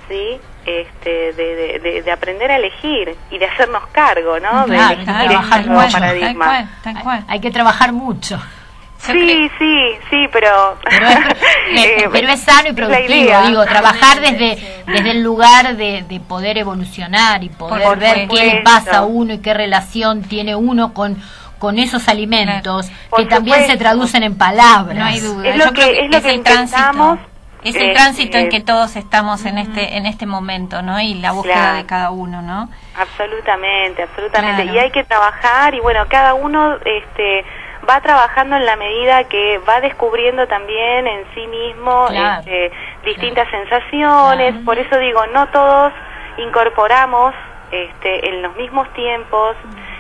¿sí? Este, de, de- de- de aprender a elegir y de hacernos cargo, ¿no? De elegir claro, este nuevo. Tal paradigma. cual, tal cual. Hay que trabajar mucho. Yo Sí, sí, sí, pero... Pero es, Eh, pero es sano y productivo, digo, trabajar desde, desde el lugar de, de poder evolucionar y poder Por ver qué le pasa a uno y qué relación tiene uno con, con esos alimentos Por que también se traducen en palabras. No hay duda. Es lo Yo que- creo que es lo es que el tránsito. Es el eh, tránsito en eh, que todos estamos en este en este momento, ¿no? Y la búsqueda Claro. de cada uno, ¿no? Absolutamente, absolutamente. Claro. Y hay que trabajar y bueno, cada uno este va trabajando en la medida que va descubriendo también en sí mismo Claro. este, distintas sensaciones. Por eso digo, no todos incorporamos este, en los mismos tiempos.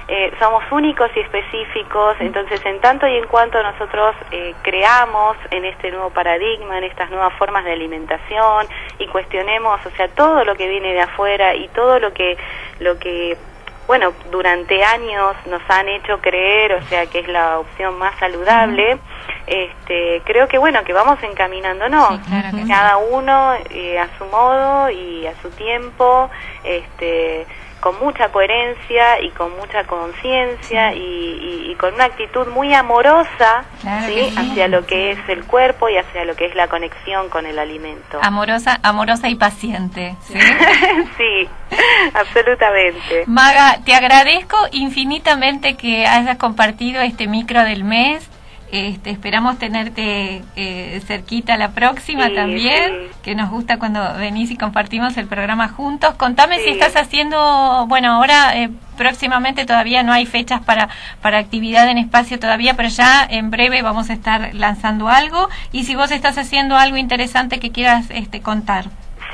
eh, somos únicos y específicos, entonces en tanto y en cuanto nosotros eh, creamos en este nuevo paradigma, en estas nuevas formas de alimentación y cuestionemos, o sea, todo lo que viene de afuera y todo lo que lo que bueno, durante años nos han hecho creer, o sea, que es la opción más saludable, este, creo que bueno, que vamos encaminándonos, Sí, claro que sí. cada uno eh, a su modo y a su tiempo, este, con mucha coherencia y con mucha conciencia y, y- y con una actitud muy amorosa Claro ¿sí? que sí. hacia lo que es el cuerpo y hacia lo que es la conexión con el alimento. Amorosa, amorosa y paciente. ¿sí? sí, absolutamente. Maga, te agradezco infinitamente que hayas compartido este micro del mes. Este, esperamos tenerte eh, cerquita la próxima Sí, también, sí. que nos gusta cuando venís y compartimos el programa juntos. Contame si estás haciendo, bueno, ahora eh, próximamente todavía no hay fechas para, para actividad en espacio todavía, pero ya en breve vamos a estar lanzando algo. Y si vos estás haciendo algo interesante que quieras este, contar.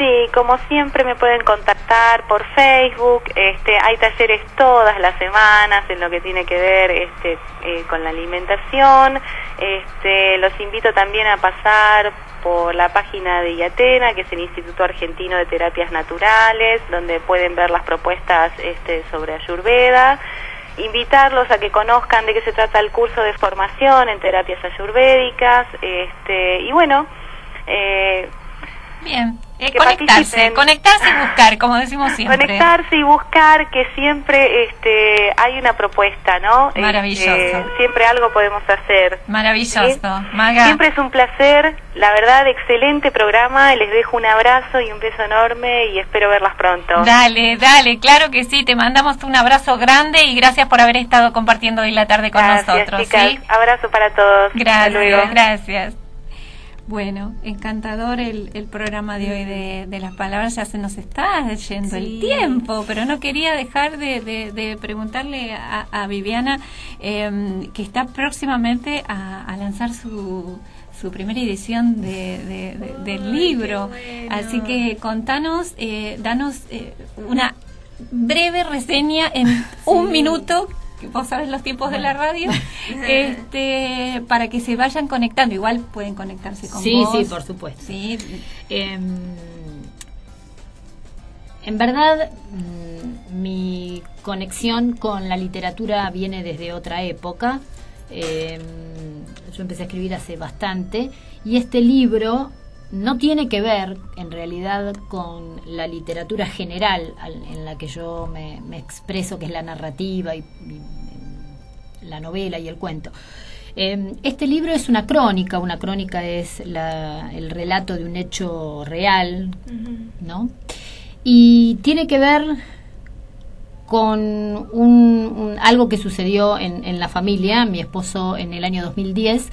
Sí, como siempre me pueden contactar por Facebook. Este, hay talleres todas las semanas en lo que tiene que ver este, eh, con la alimentación. Este, los invito también a pasar por la página de IATENA, que es el Instituto Argentino de Terapias Naturales, donde pueden ver las propuestas este, sobre Ayurveda. Invitarlos a que conozcan de qué se trata el curso de formación en terapias ayurvédicas. Este, y bueno, eh, Bien, eh, Que conectarse, participen. conectarse y buscar, como decimos siempre. Conectarse y buscar que siempre este, hay una propuesta, ¿no? Maravilloso. Este, siempre algo podemos hacer. Maravilloso. ¿sí? Maga, Siempre es un placer, la verdad, excelente programa. Les dejo un abrazo y un beso enorme y espero verlas pronto. dale, dale, claro que sí, te mandamos un abrazo grande y gracias por haber estado compartiendo hoy la tarde con Gracias, nosotros. chicas. ¿sí? Abrazo para todos. Gracias, gracias. Bueno, encantador el, el programa de hoy de, de, las palabras. Ya se nos está yendo el tiempo, pero no quería dejar de, de, preguntarle a, a Viviana, eh, que está próximamente a, a lanzar su, su primera edición de, del libro. Así que contanos, eh, danos eh, una breve reseña en un minuto vos sabes los tiempos de la radio, este, para que se vayan conectando. Igual pueden conectarse con sí, Sí, por supuesto. Sí. Em, en verdad, mm, mi conexión con la literatura viene desde otra época. Em, yo empecé a escribir hace bastante y este libro no tiene que ver en realidad con la literatura general en la que yo me, expreso, que es la narrativa y, la novela y el cuento. Eh, este libro es una crónica, una crónica es el relato de un hecho real, ¿no? Y tiene que ver con un, algo que sucedió en, en la familia. Mi esposo en el año 2010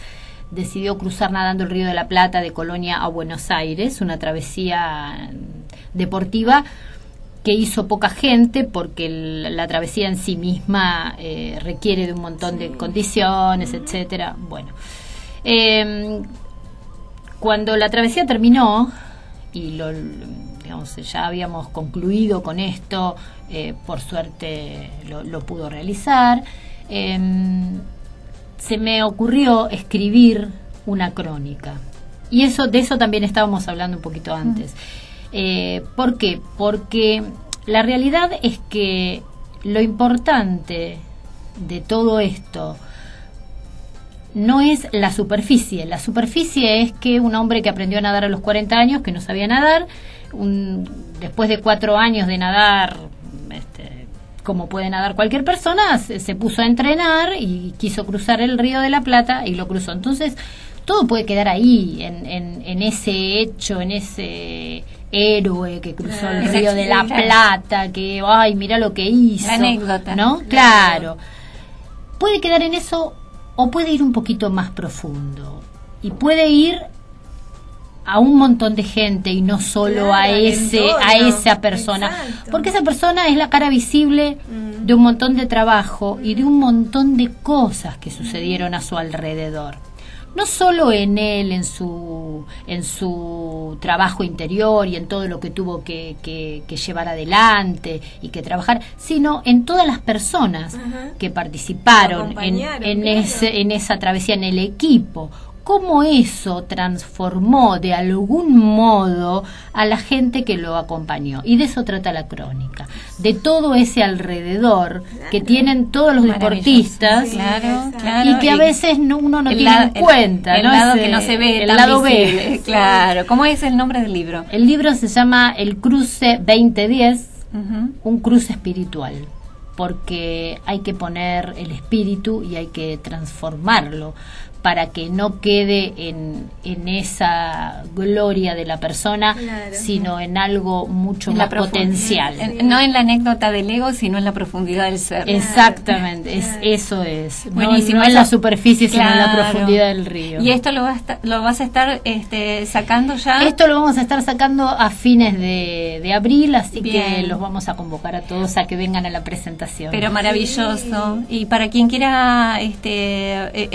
decidió cruzar nadando el Río de la Plata de Colonia a Buenos Aires, una travesía deportiva que hizo poca gente porque la travesía en sí misma eh, requiere de un montón de condiciones, etcétera. Bueno, em, cuando la travesía terminó y lo, digamos, ya habíamos concluido con esto, eh, por suerte lo, lo pudo realizar. Se me ocurrió escribir una crónica. Y eso, de eso también estábamos hablando un poquito antes. Eh, ¿Por qué? Porque la realidad es que lo importante de todo esto no es la superficie. La superficie es que un hombre que aprendió a nadar a los 40 años, que no sabía nadar, un, después de cuatro años de nadar como puede nadar cualquier persona, se, puso a entrenar y quiso cruzar el río de la Plata y lo cruzó. Entonces, todo puede quedar ahí, en, en, ese hecho, en ese héroe que cruzó el río de la Plata, que, ay, mira lo que hizo. anécdota. ¿No? Claro. Puede quedar en eso o puede ir un poquito más profundo. Y puede ir a un montón de gente y no solo a ese a esa persona. Porque esa persona es la cara visible mm. de un montón de trabajo y de un montón de cosas que sucedieron a su alrededor. No solo en él, en su, en su trabajo interior y en todo lo que tuvo que, que, llevar adelante y que trabajar, sino en todas las personas que participaron en, en, ese, en esa travesía, en el equipo cómo eso transformó de algún modo a la gente que lo acompañó. Y de eso trata la crónica, de todo ese alrededor que tienen todos los deportistas y que a veces uno no tiene en cuenta. El, lado que no se ve, el lado B. Claro, ¿cómo es el nombre del libro? El libro se llama El Cruce 2010, un cruce espiritual porque hay que poner el espíritu y hay que transformarlo para que no quede en, en esa gloria de la persona, sino en algo mucho más potencial. no en la anécdota del ego, sino en la profundidad del ser. Exactamente, es, eso es. no, en la superficie, sino en la profundidad del río. ¿Y esto lo, vas, lo vas a estar este, sacando ya? Esto lo vamos a estar sacando a fines de, de abril, así que los vamos a convocar a todos a que vengan a la presentación. Pero maravilloso. Y para quien quiera este, e,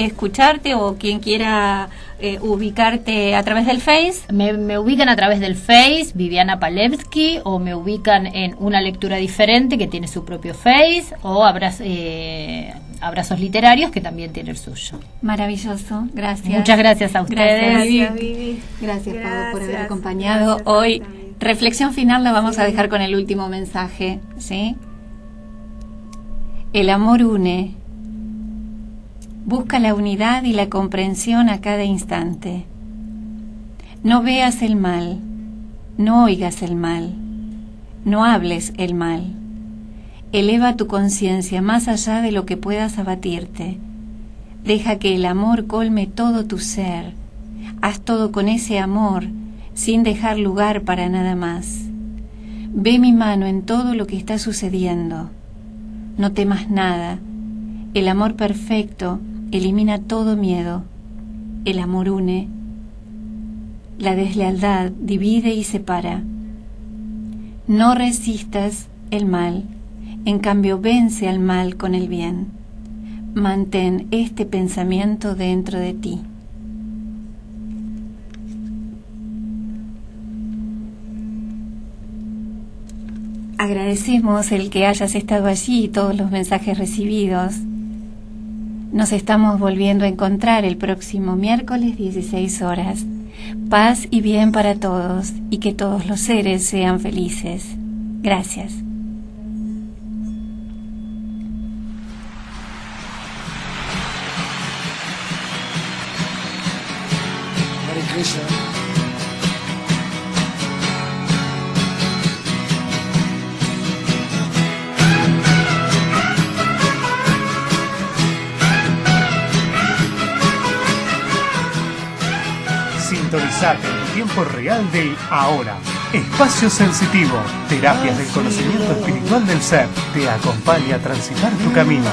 o quien quiera eh, ubicarte a través del Face. Me, ubican a través del Face, Viviana Palevsky, o me ubican en Una Lectura Diferente, que tiene su propio Face, o eh, Abrazos Literarios, que también tiene el suyo. Maravilloso, gracias. Muchas gracias a ustedes. Gracias, Vivi. Gracias, por haber acompañado hoy. Reflexión final la vamos a dejar con el último mensaje, ¿sí? El amor une, Busca la unidad y la comprensión a cada instante. No veas el mal, no oigas el mal, no hables el mal. Eleva tu conciencia más allá de lo que puedas abatirte. Deja que el amor colme todo tu ser. Haz todo con ese amor, sin dejar lugar para nada más. Ve mi mano en todo lo que está sucediendo. No temas nada. El amor perfecto elimina todo miedo. El amor une. La deslealtad divide y separa. No resistas el mal, en cambio vence al mal con el bien. Mantén este pensamiento dentro de ti. Agradecemos el que hayas estado allí y todos los mensajes recibidos. Nos estamos volviendo a encontrar el próximo miércoles 16 horas. Paz y bien para todos y que todos los seres sean felices. Gracias. En tiempo real del ahora. Espacio sensitivo, terapias del conocimiento espiritual del ser, te acompaña a transitar tu camino.